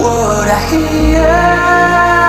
what I hear.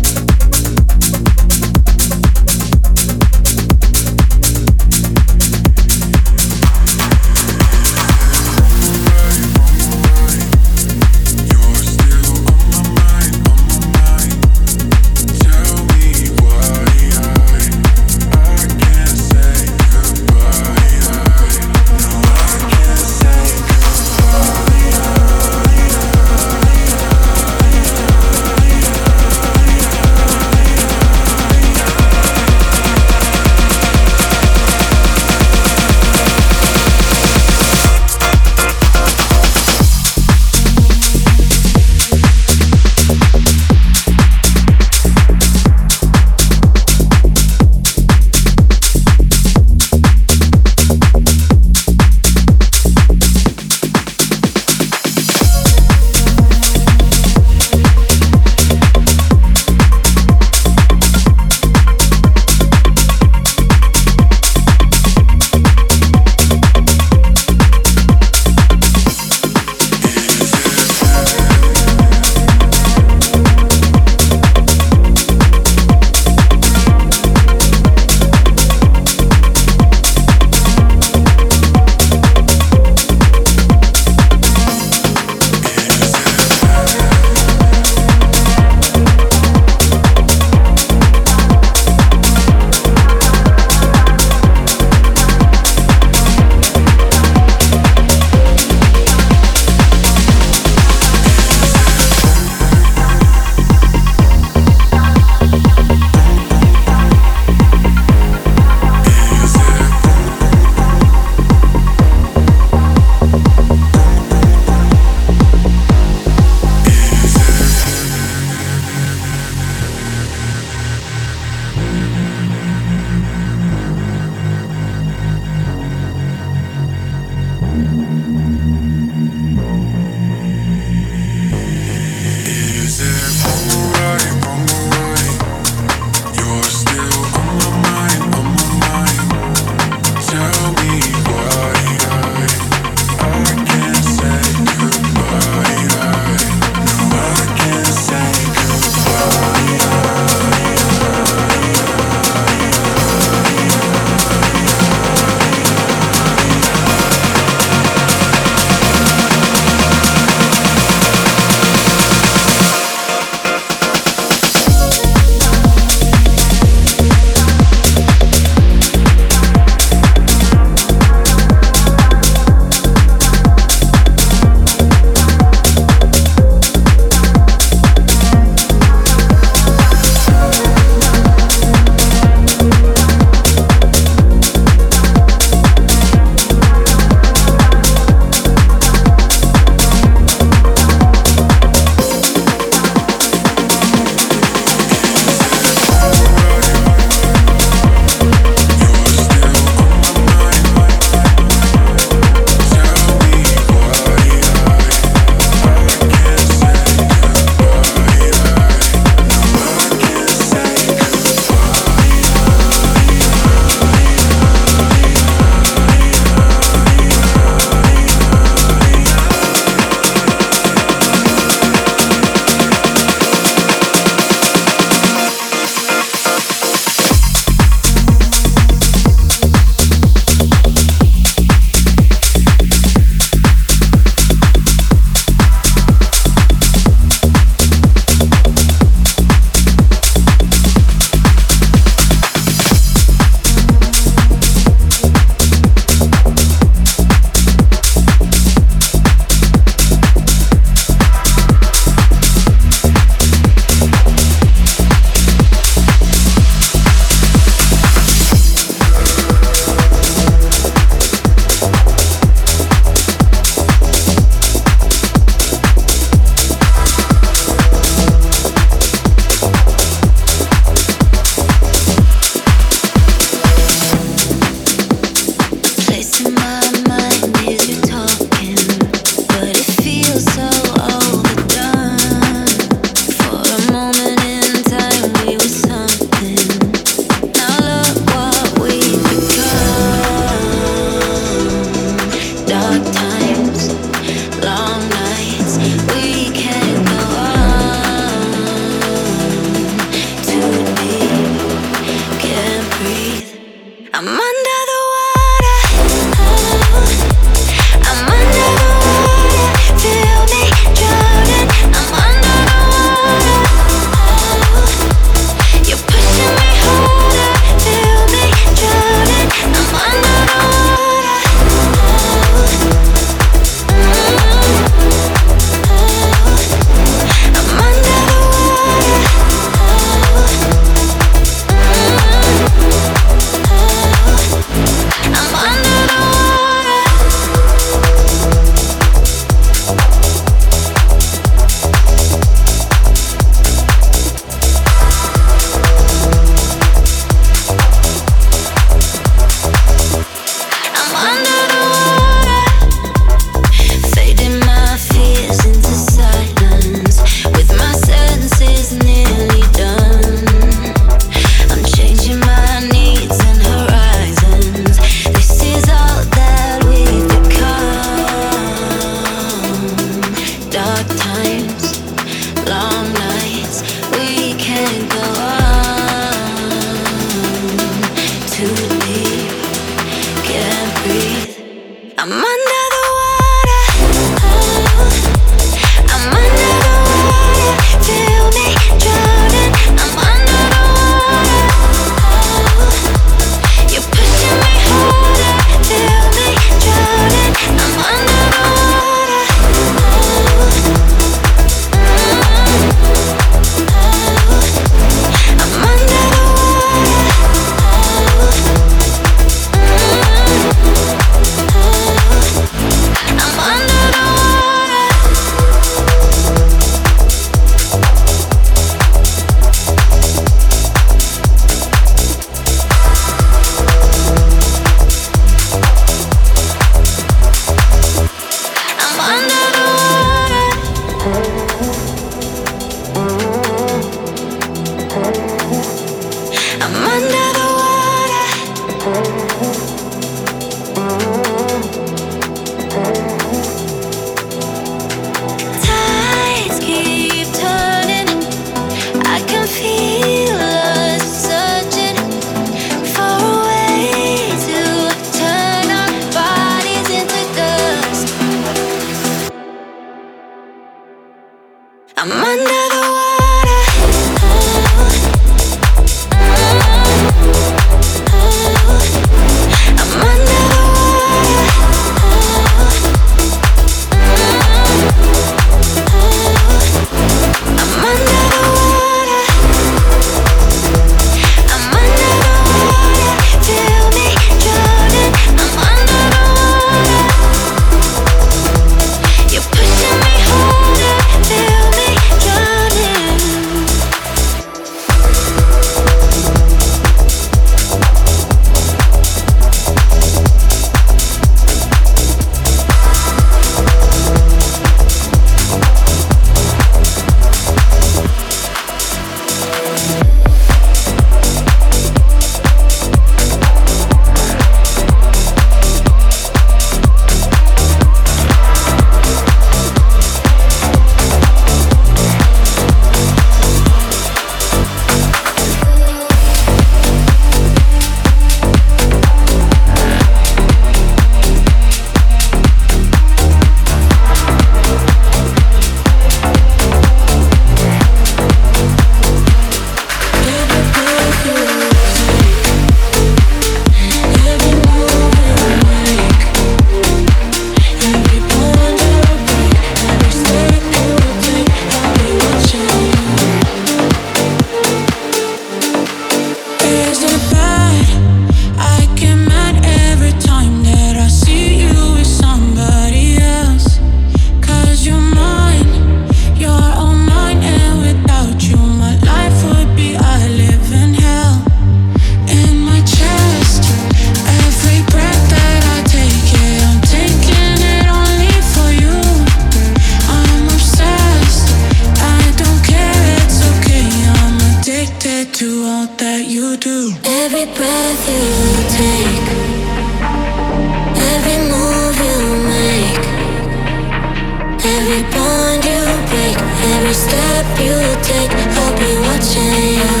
Do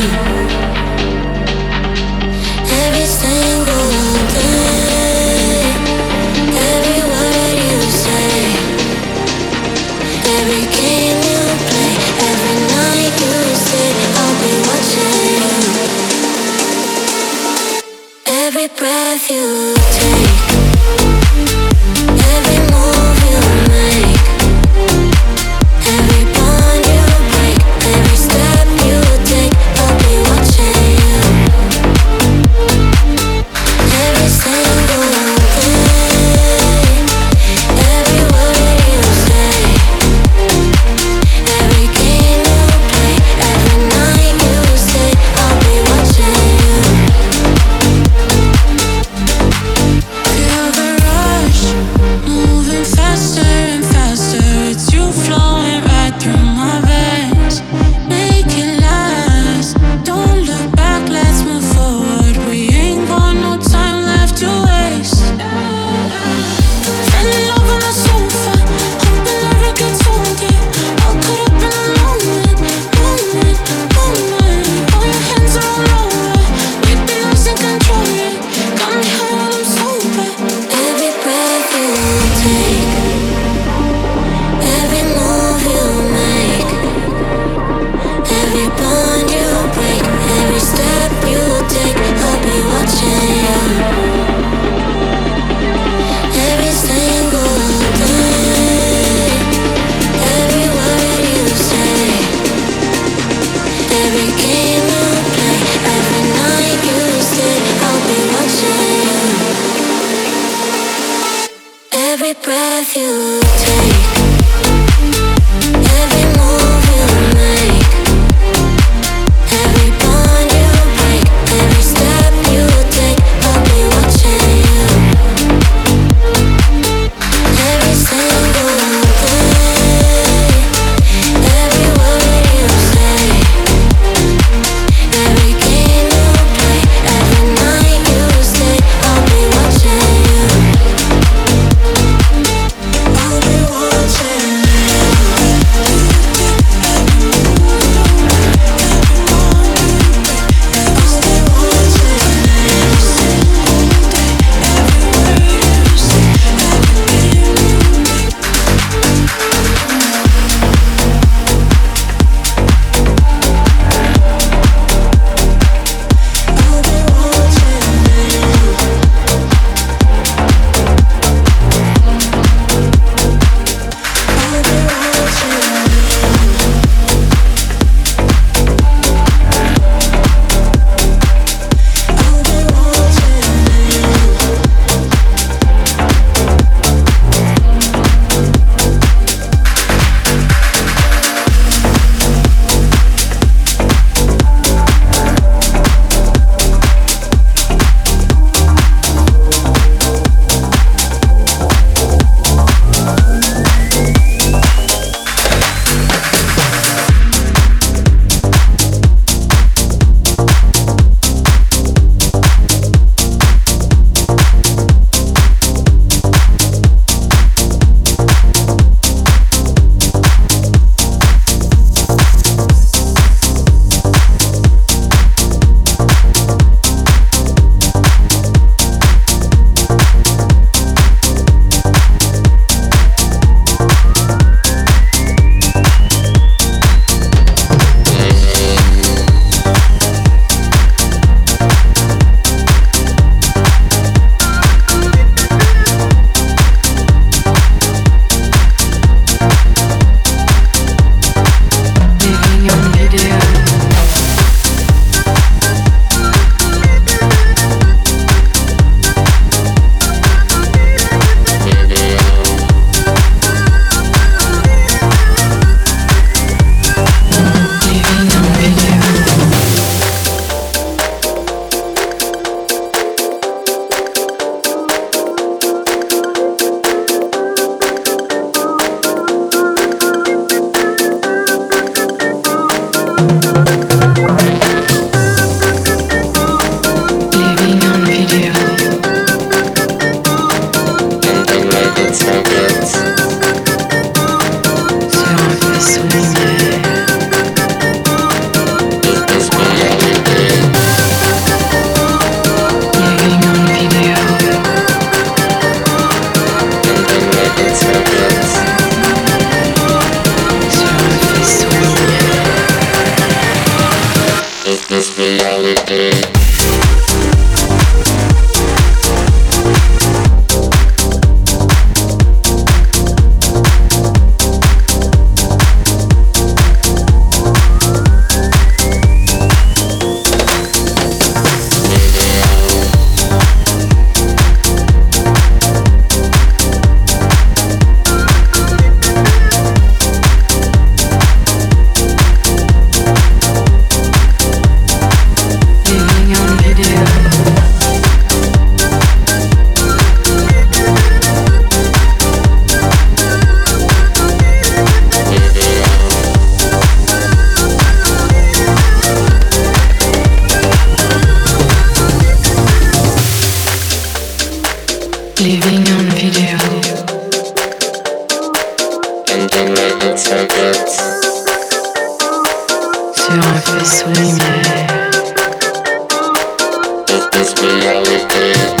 It is reality.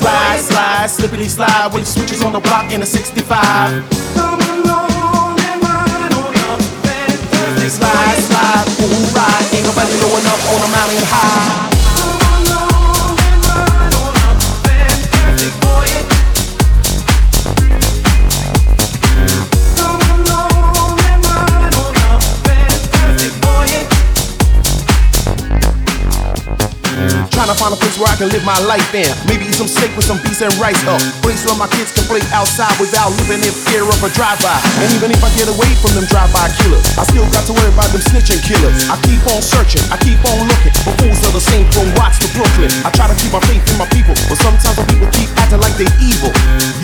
Slide, slide, slippity slide with switches on the block in a 65. Come along and ride on fantastic Slide, slide, ooh, ride. Ain't nobody blowing up on a mountain high. Can live my life in. Maybe eat some steak with some beef and rice. A place where my kids can play outside without living in fear of a drive-by. And even if I get away from them drive-by killers, I still got to worry about them snitching killers. I keep on searching, I keep on looking. But fools are the same from Watts to Brooklyn. I try to keep my faith in my people, but sometimes my people keep acting like they evil.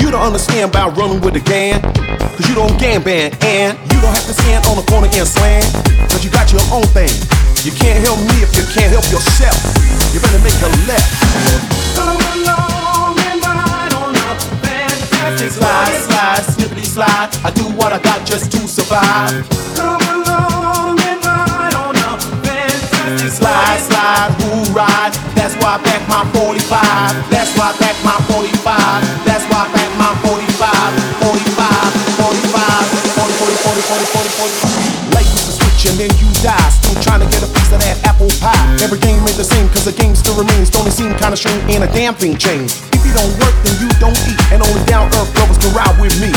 You don't understand about running with a gang, cause you don't gang band. And you don't have to stand on the corner and slang, cause you got your own thing. You can't help me if you can't help yourself. You better make a left. Come along and ride on fantastic Slide, slide, slide. I do what I got just to survive. Come along and ride on fantastic Slide, slide, who? That's why I back my 45. That's why I back my 45. That's why I back my 45. 45, 45, 40, 40, 40, 40, 40, 40. Life is a switch and then you die. Piece of that apple pie. Every game ain't the same cause the game still remains. Don't it seem kinda strange? Ain't a damn thing changed. If you don't work, then you don't eat. And only down earth brothers can ride with me.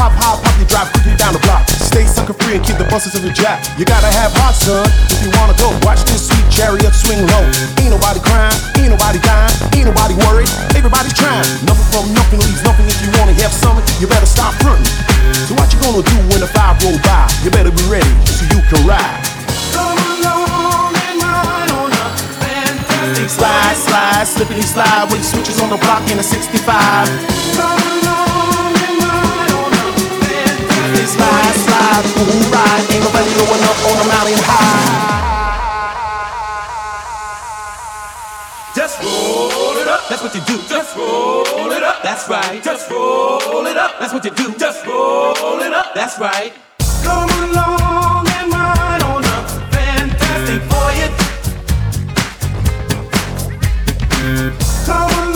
Hop, hop, hop, you drive quickly down the block. Stay sucker free and keep the buses of the jack. You gotta have heart, son, if you wanna go. Watch this sweet chariot swing low. Ain't nobody crying, ain't nobody dying, ain't nobody worried. Everybody's trying. Nothing from nothing leaves nothing. If you wanna have something, you better stop fronting. So what you gonna do when the five roll by? You better be ready so you can ride. Slide, voyage. slide, slippity slide with switches on the block in a 65. Come along and ride on a Slide, slide, ride. Ain't nobody on mountain high. Just roll it up. That's what you do. Just roll it up. That's right. Just roll it up. That's what you do. Just roll it up. That's right. Come along Come along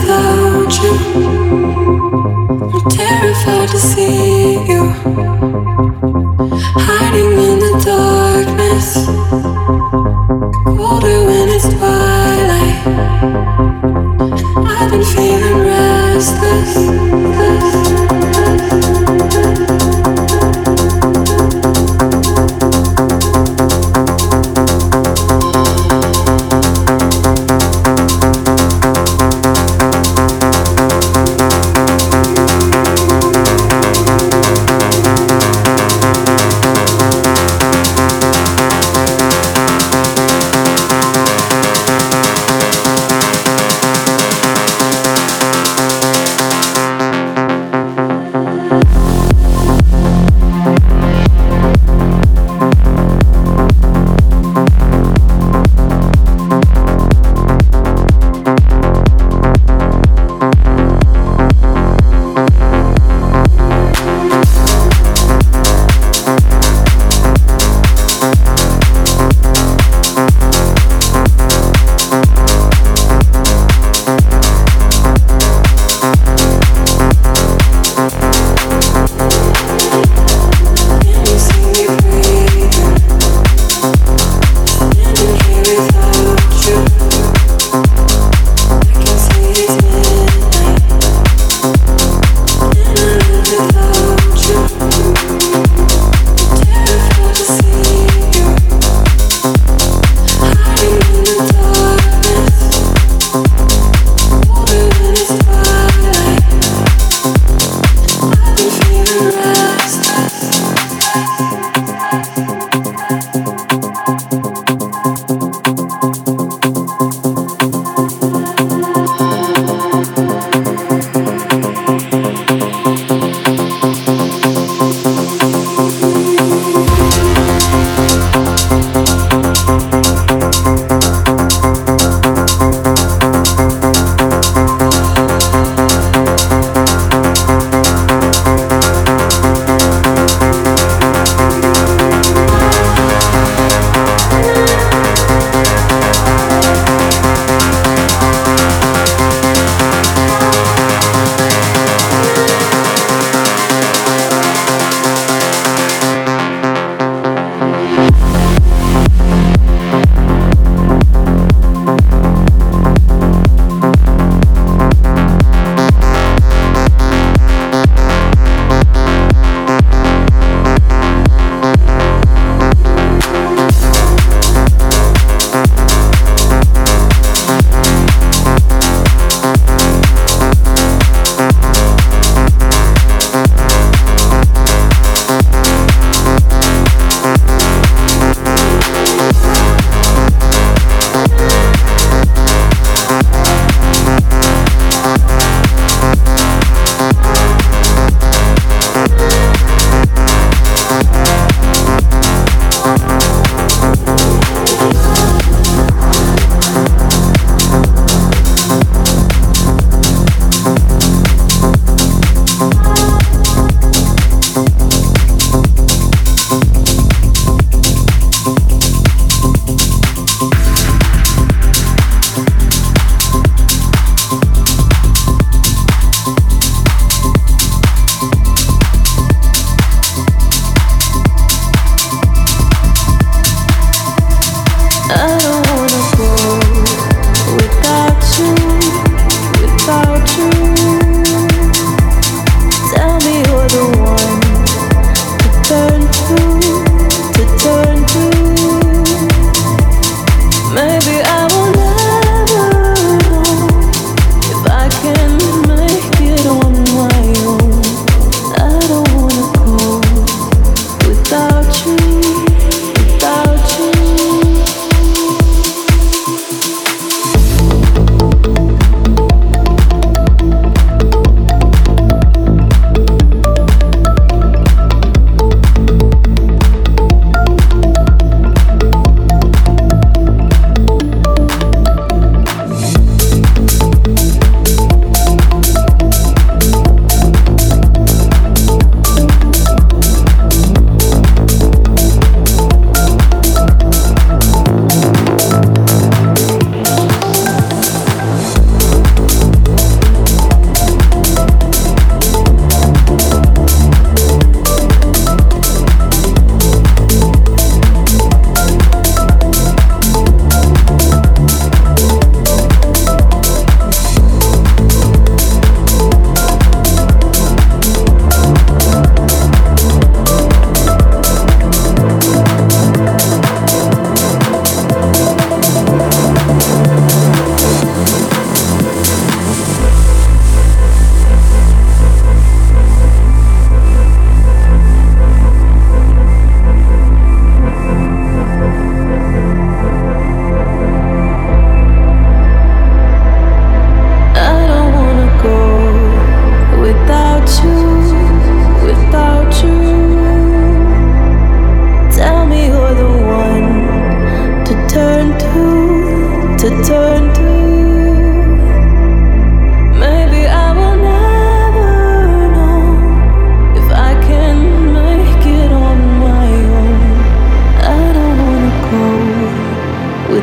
I've to see restless.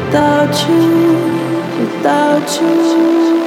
without you, without you.